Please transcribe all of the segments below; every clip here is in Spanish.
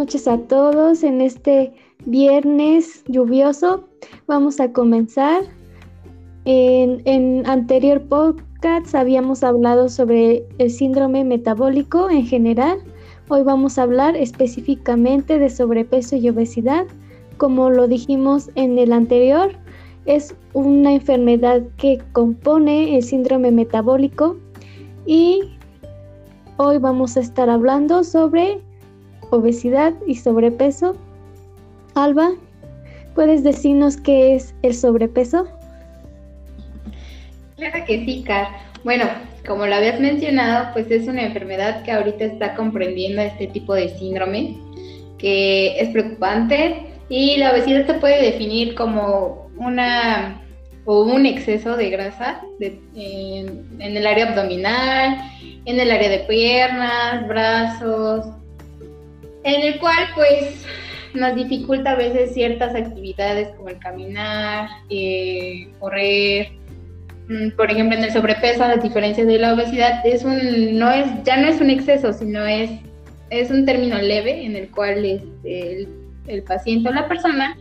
noches a todos. En este viernes lluvioso vamos a comenzar. En, en anterior podcast habíamos hablado sobre el síndrome metabólico en general. Hoy vamos a hablar específicamente de sobrepeso y obesidad. Como lo dijimos en el anterior, es una enfermedad que compone el síndrome metabólico y hoy vamos a estar hablando sobre obesidad y sobrepeso. Alba, ¿puedes decirnos qué es el sobrepeso? Claro que sí, Car. Bueno, como lo habías mencionado, pues es una enfermedad que ahorita está comprendiendo este tipo de síndrome, que es preocupante y la obesidad se puede definir como una o un exceso de grasa en, en el área abdominal, en el área de piernas, brazos, en el cual pues nos dificulta a veces ciertas actividades como el caminar, eh, correr. Mm, por ejemplo, en el sobrepeso, a diferencia de la obesidad, es un, no es, ya no es un exceso, sino es, es un término leve en el cual este, el, paciente o la persona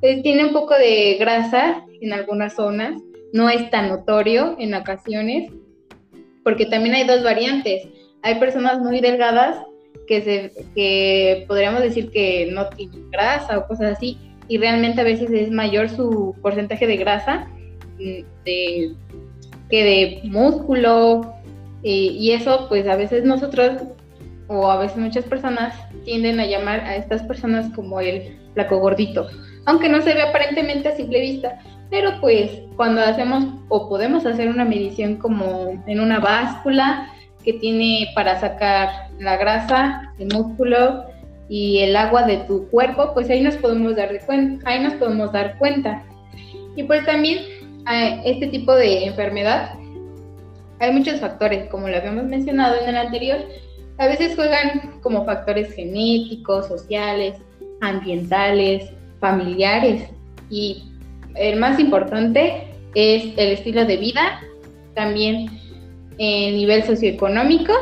pues, tiene un poco de grasa en algunas zonas, no es tan notorio en ocasiones, porque también hay dos variantes. Hay personas muy delgadas que, se, que podríamos decir que no tienen grasa o cosas así, y realmente a veces es mayor su porcentaje de grasa mm, que de músculo, y eso pues a veces nosotros o a veces muchas personas tienden a llamar a estas personas como el flaco gordito, aunque no se ve aparentemente a simple vista, pero pues cuando hacemos o podemos hacer una medición como en una báscula, que tiene para sacar la grasa, el músculo y el agua de tu cuerpo, pues ahí nos podemos dar, de cuenta, ahí nos podemos dar cuenta. Y pues también este tipo de enfermedad, hay muchos factores, como lo habíamos mencionado en el anterior, a veces juegan como factores genéticos, sociales, ambientales, familiares y el más importante es el estilo de vida, también el nivel socioeconómico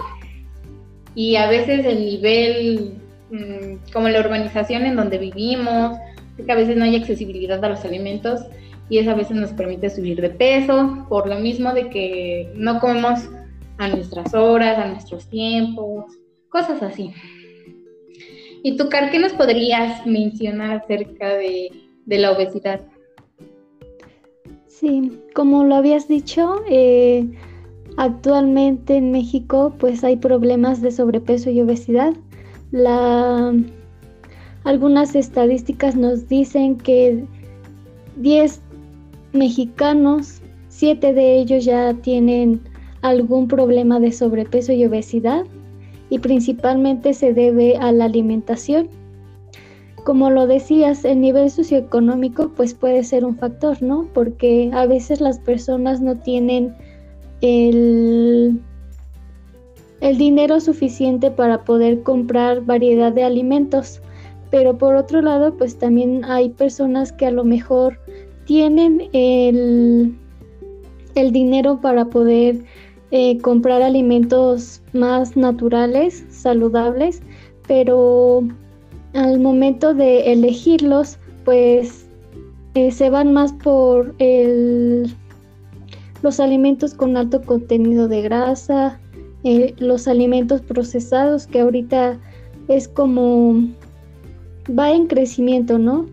y a veces el nivel mm, como la urbanización en donde vivimos, que a veces no hay accesibilidad a los alimentos y eso a veces nos permite subir de peso por lo mismo de que no comemos a nuestras horas, a nuestros tiempos, cosas así. ¿Y tú, Car, qué nos podrías mencionar acerca de, de la obesidad? Sí, como lo habías dicho, eh, Actualmente en México pues hay problemas de sobrepeso y obesidad. algunas estadísticas nos dicen que 10 mexicanos, 7 de ellos ya tienen algún problema de sobrepeso y obesidad y principalmente se debe a la alimentación. Como lo decías, el nivel socioeconómico pues puede ser un factor, ¿no? Porque a veces las personas no tienen el, el dinero suficiente para poder comprar variedad de alimentos. Pero por otro lado, pues también hay personas que a lo mejor tienen el, el dinero para poder eh, comprar alimentos más naturales, saludables, pero al momento de elegirlos, pues eh, se van más por el los alimentos con alto contenido de grasa, eh, los alimentos procesados que ahorita es como va en crecimiento, ¿no?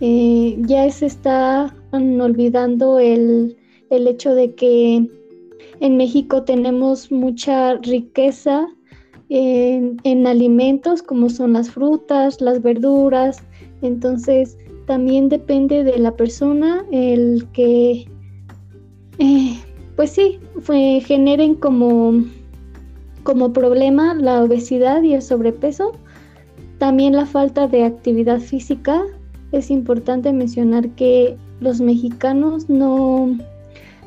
Eh, ya se está olvidando el, hecho de que en México tenemos mucha riqueza en, en, alimentos como son las frutas, las verduras, entonces también depende de la persona el que eh, pues sí, generen como, como problema la obesidad y el sobrepeso. También la falta de actividad física. Es importante mencionar que los mexicanos no,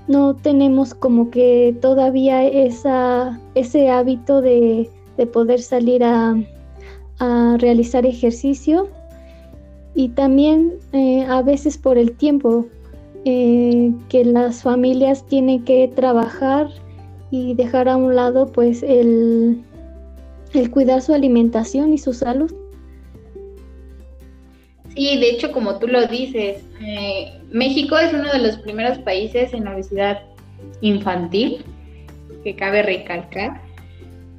no tenemos como que todavía ese hábito de, poder salir a, realizar ejercicio y también eh, a veces por el tiempo eh, que las familias tienen que trabajar y dejar a un lado pues el, el cuidar su alimentación y su salud. Sí, de hecho, como tú lo dices, eh, México es uno de los primeros países en obesidad infantil, que cabe recalcar.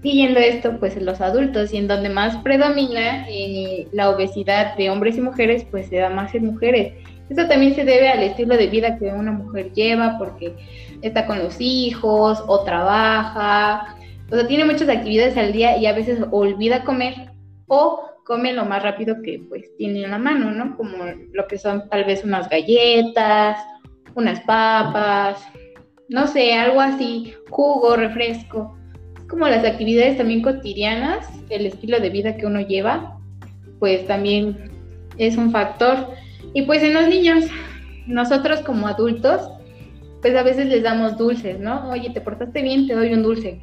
Siguiendo esto, pues los adultos, y en donde más predomina eh, la obesidad de hombres y mujeres, pues se da más en mujeres. Eso también se debe al estilo de vida que una mujer lleva, porque está con los hijos o trabaja, o sea, tiene muchas actividades al día y a veces olvida comer o come lo más rápido que pues tiene en la mano, ¿no? Como lo que son tal vez unas galletas, unas papas, no sé, algo así, jugo, refresco. como las actividades también cotidianas, el estilo de vida que uno lleva, pues también es un factor. Y pues en los niños, nosotros como adultos, pues a veces les damos dulces, ¿no? Oye, te portaste bien, te doy un dulce.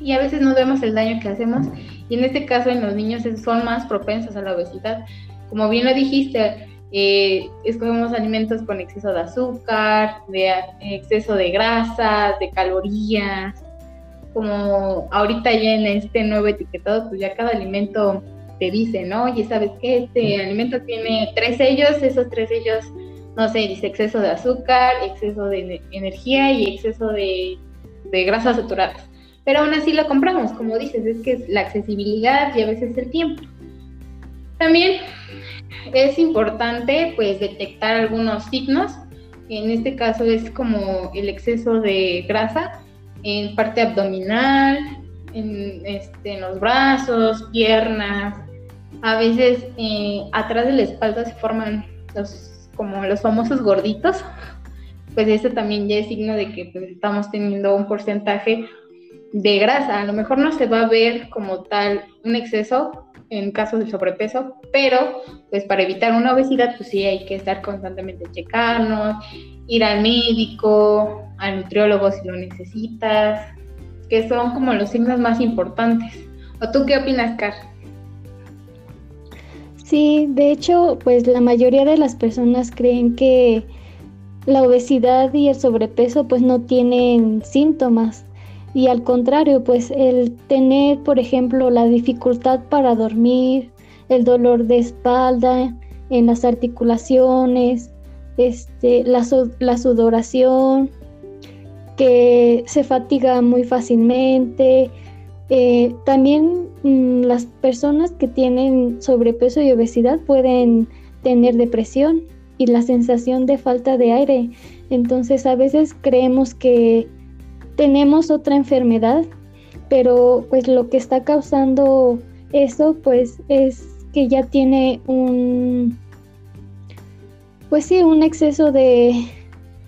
Y a veces no vemos el daño que hacemos y en este caso en los niños son más propensos a la obesidad. Como bien lo dijiste, eh, escogemos alimentos con exceso de azúcar, de exceso de grasas, de calorías. Como ahorita ya en este nuevo etiquetado, pues ya cada alimento te dice, ¿no? Oye, ¿sabes qué? Este alimento tiene tres sellos, esos tres sellos, no sé, dice exceso de azúcar, exceso de energía y exceso de, de grasas saturadas pero aún así lo compramos, como dices, es que es la accesibilidad y a veces el tiempo. También es importante pues detectar algunos signos, en este caso es como el exceso de grasa en parte abdominal, en, este, los brazos, piernas, a veces eh, atrás de la espalda se forman los, como los famosos gorditos, pues eso también ya es signo de que pues, estamos teniendo un porcentaje de grasa. A lo mejor no se va a ver como tal un exceso en casos de sobrepeso, pero pues para evitar una obesidad, pues sí hay que estar constantemente checarnos, ir al médico, al nutriólogo si lo necesitas, que son como los signos más importantes. ¿O tú qué opinas, Car? Sí, de hecho, pues la mayoría de las personas creen que la obesidad y el sobrepeso pues no tienen síntomas y al contrario, pues el tener, por ejemplo, la dificultad para dormir, el dolor de espalda en las articulaciones, este, la, la sudoración, que se fatiga muy fácilmente. Eh, también mm, las personas que tienen sobrepeso y obesidad pueden tener depresión y la sensación de falta de aire. Entonces a veces creemos que tenemos otra enfermedad, pero pues lo que está causando eso pues es que ya tiene un pues sí, un exceso de,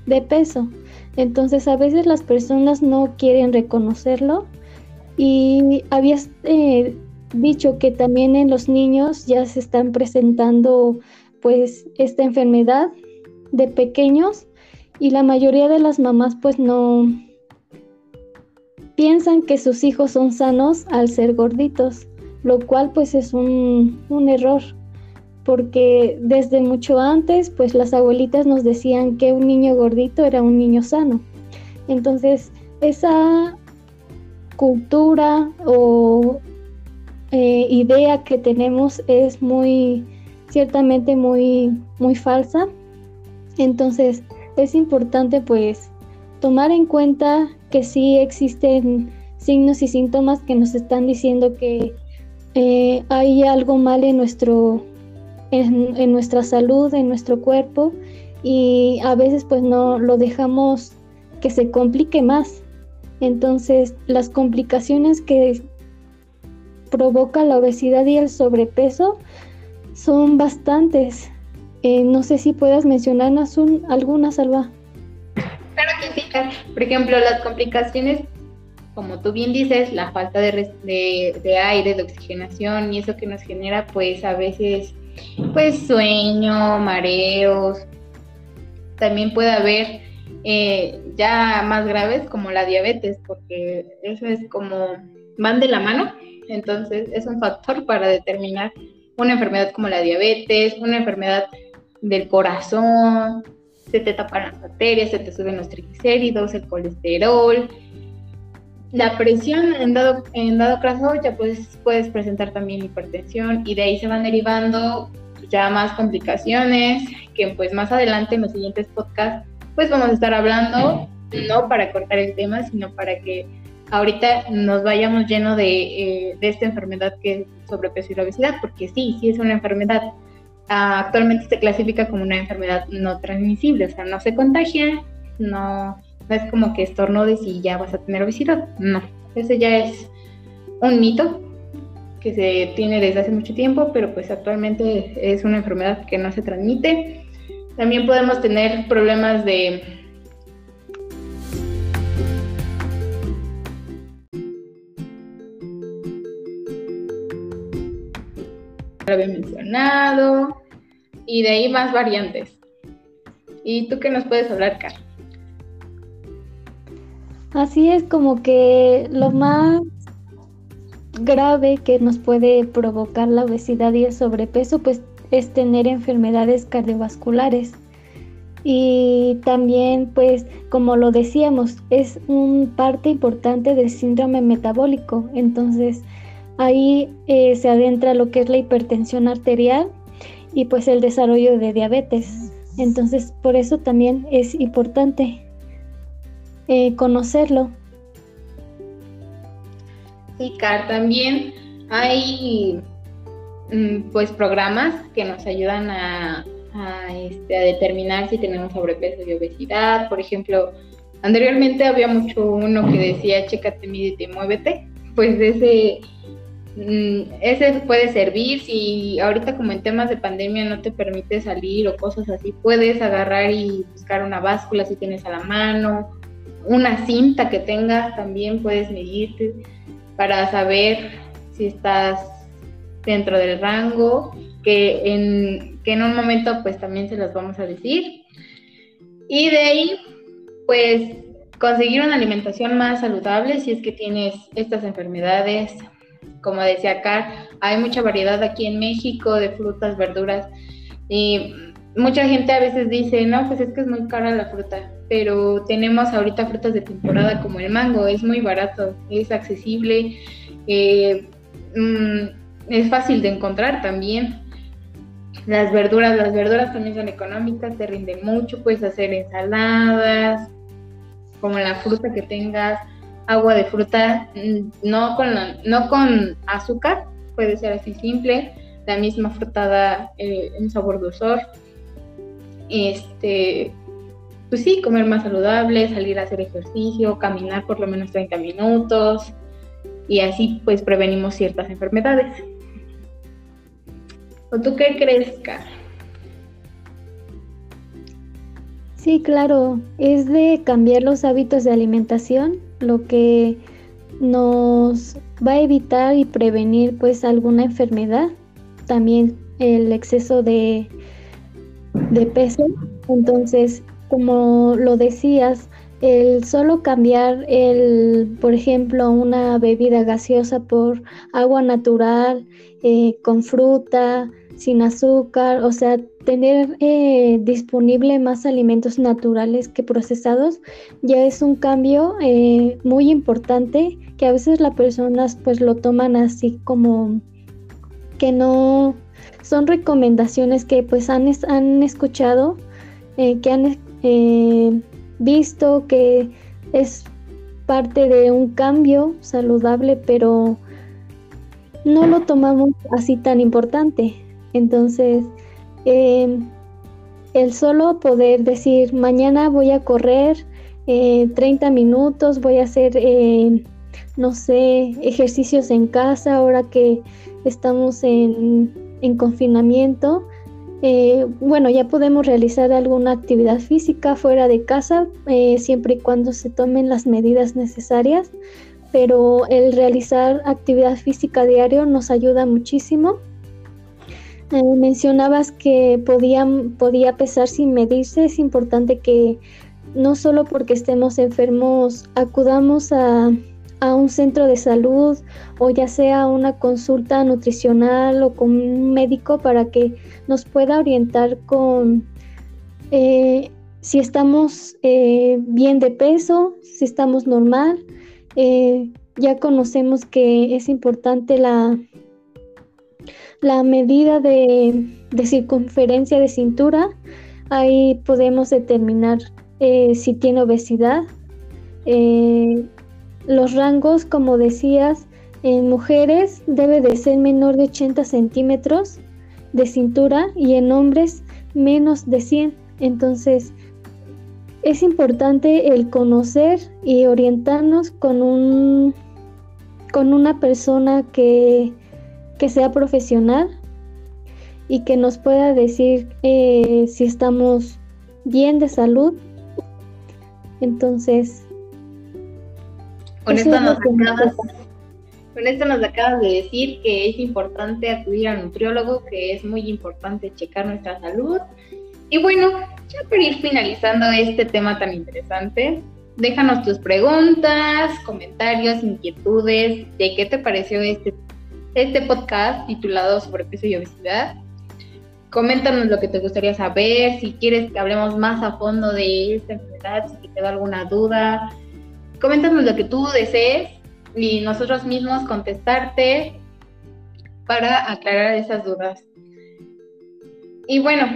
de peso. Entonces a veces las personas no quieren reconocerlo y habías eh, dicho que también en los niños ya se están presentando pues esta enfermedad de pequeños y la mayoría de las mamás pues no, piensan que sus hijos son sanos al ser gorditos, lo cual pues es un, error, porque desde mucho antes pues las abuelitas nos decían que un niño gordito era un niño sano. Entonces esa cultura o eh, idea que tenemos es muy, ciertamente muy, muy falsa. Entonces es importante pues tomar en cuenta que sí existen signos y síntomas que nos están diciendo que eh, hay algo mal en, nuestro, en, nuestra salud, en nuestro cuerpo y a veces pues no lo dejamos que se complique más. Entonces las complicaciones que provoca la obesidad y el sobrepeso son bastantes. Eh, no sé si puedas mencionarnos un, alguna, Salva. Claro que sí, por ejemplo, las complicaciones, como tú bien dices, la falta de, aire, de oxigenación y eso que nos genera pues a veces pues sueño, mareos. También puede haber eh, ya más graves como la diabetes, porque eso es como van de la mano, entonces es un factor para determinar una enfermedad como la diabetes, una enfermedad del corazón, se te tapan las arterias, se te suben los triglicéridos, el colesterol. La presión en dado, en dado caso ya pues, puedes presentar también hipertensión y de ahí se van derivando ya más complicaciones, que pues más adelante en los siguientes podcasts pues vamos a estar hablando, no para cortar el tema, sino para que ahorita nos vayamos lleno de, eh, de esta enfermedad que es sobrepeso y la obesidad, porque sí, sí es una enfermedad. Ah, actualmente se clasifica como una enfermedad no transmisible, o sea, no se contagia, no, no es como que estornudes y ya vas a tener obesidad, no, ese ya es un mito que se tiene desde hace mucho tiempo, pero pues actualmente es una enfermedad que no se transmite. También podemos tener problemas de lo había mencionado y de ahí más variantes. ¿Y tú qué nos puedes hablar, Carlos? Así es como que lo más grave que nos puede provocar la obesidad y el sobrepeso pues es tener enfermedades cardiovasculares. Y también pues como lo decíamos es un parte importante del síndrome metabólico. Entonces ahí eh, se adentra lo que es la hipertensión arterial y pues el desarrollo de diabetes. Entonces por eso también es importante eh, conocerlo. Sí, Car, también hay mm, pues programas que nos ayudan a, este, a, determinar si tenemos sobrepeso y obesidad. Por ejemplo, anteriormente había mucho uno que decía, chécate, mídete, muévete. Pues ese, mm, ese puede servir si ahorita como en temas de pandemia no te permite salir o cosas así, puedes agarrar y buscar una báscula si tienes a la mano una cinta que tengas también puedes medirte para saber si estás dentro del rango, que en, que en un momento pues también se los vamos a decir. Y de ahí pues conseguir una alimentación más saludable si es que tienes estas enfermedades. Como decía acá, hay mucha variedad aquí en México de frutas, verduras y mucha gente a veces dice, no, pues es que es muy cara la fruta pero tenemos ahorita frutas de temporada como el mango, es muy barato, es accesible, eh, mm, es fácil de encontrar también. Las verduras, las verduras también son económicas, te rinden mucho, puedes hacer ensaladas, como la fruta que tengas, agua de fruta, mm, no con, no con azúcar, puede ser así simple, la misma fruta da eh, un sabor dulzor. Este, pues sí, comer más saludable, salir a hacer ejercicio, caminar por lo menos 30 minutos y así pues prevenimos ciertas enfermedades. ¿O tú qué crees, Car? Sí, claro, es de cambiar los hábitos de alimentación lo que nos va a evitar y prevenir pues alguna enfermedad, también el exceso de, de peso. Entonces, como lo decías, el solo cambiar el, por ejemplo, una bebida gaseosa por agua natural, eh, con fruta, sin azúcar, o sea, tener eh, disponible más alimentos naturales que procesados ya es un cambio eh, muy importante que a veces las personas pues lo toman así como que no son recomendaciones que pues han, han escuchado, que han eh, visto que es parte de un cambio saludable, pero no lo tomamos así tan importante. Entonces, em, el solo poder decir, mañana voy a correr 30 eh, minutos, voy a hacer, eh, no sé, ejercicios en casa ahora que estamos en, en confinamiento, eh, bueno, ya podemos realizar alguna actividad física fuera de casa, eh, siempre y cuando se tomen las medidas necesarias, pero el realizar actividad física diario nos ayuda muchísimo. Eh, mencionabas que podía pesar sin medirse, es importante que no solo porque estemos enfermos acudamos a a un centro de salud o ya sea una consulta nutricional o con un médico para que nos pueda orientar con eh, si estamos eh, bien de peso, si estamos normal. Eh, ya conocemos que es importante la, la medida de, circunferencia de cintura. Ahí podemos determinar si tiene obesidad. Los rangos, como decías, en mujeres debe de ser menor de 80 centímetros de cintura y en hombres menos de 100. Entonces, es importante el conocer y orientarnos con un con una persona que, sea profesional y que nos pueda decir eh, si estamos bien de salud. Entonces, con esto, nos acabas, con esto nos acabas de decir que es importante acudir al nutriólogo, que es muy importante checar nuestra salud. Y bueno, ya para ir finalizando este tema tan interesante, déjanos tus preguntas, comentarios, inquietudes de qué te pareció este, este podcast titulado Sobrepeso y Obesidad. Coméntanos lo que te gustaría saber, si quieres que hablemos más a fondo de esta enfermedad, si te quedó alguna duda. Coméntanos lo que tú desees y nosotros mismos contestarte para aclarar esas dudas. Y bueno,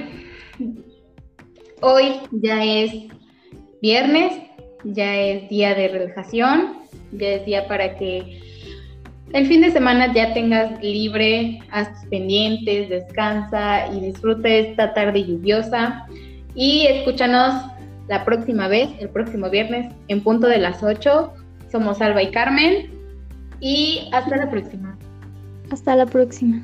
hoy ya es viernes, ya es día de relajación, ya es día para que el fin de semana ya tengas libre, haz tus pendientes, descansa y disfrute esta tarde lluviosa. Y escúchanos la próxima vez, el próximo viernes, en punto de las 8. Somos Alba y Carmen. Y hasta la próxima. Hasta la próxima.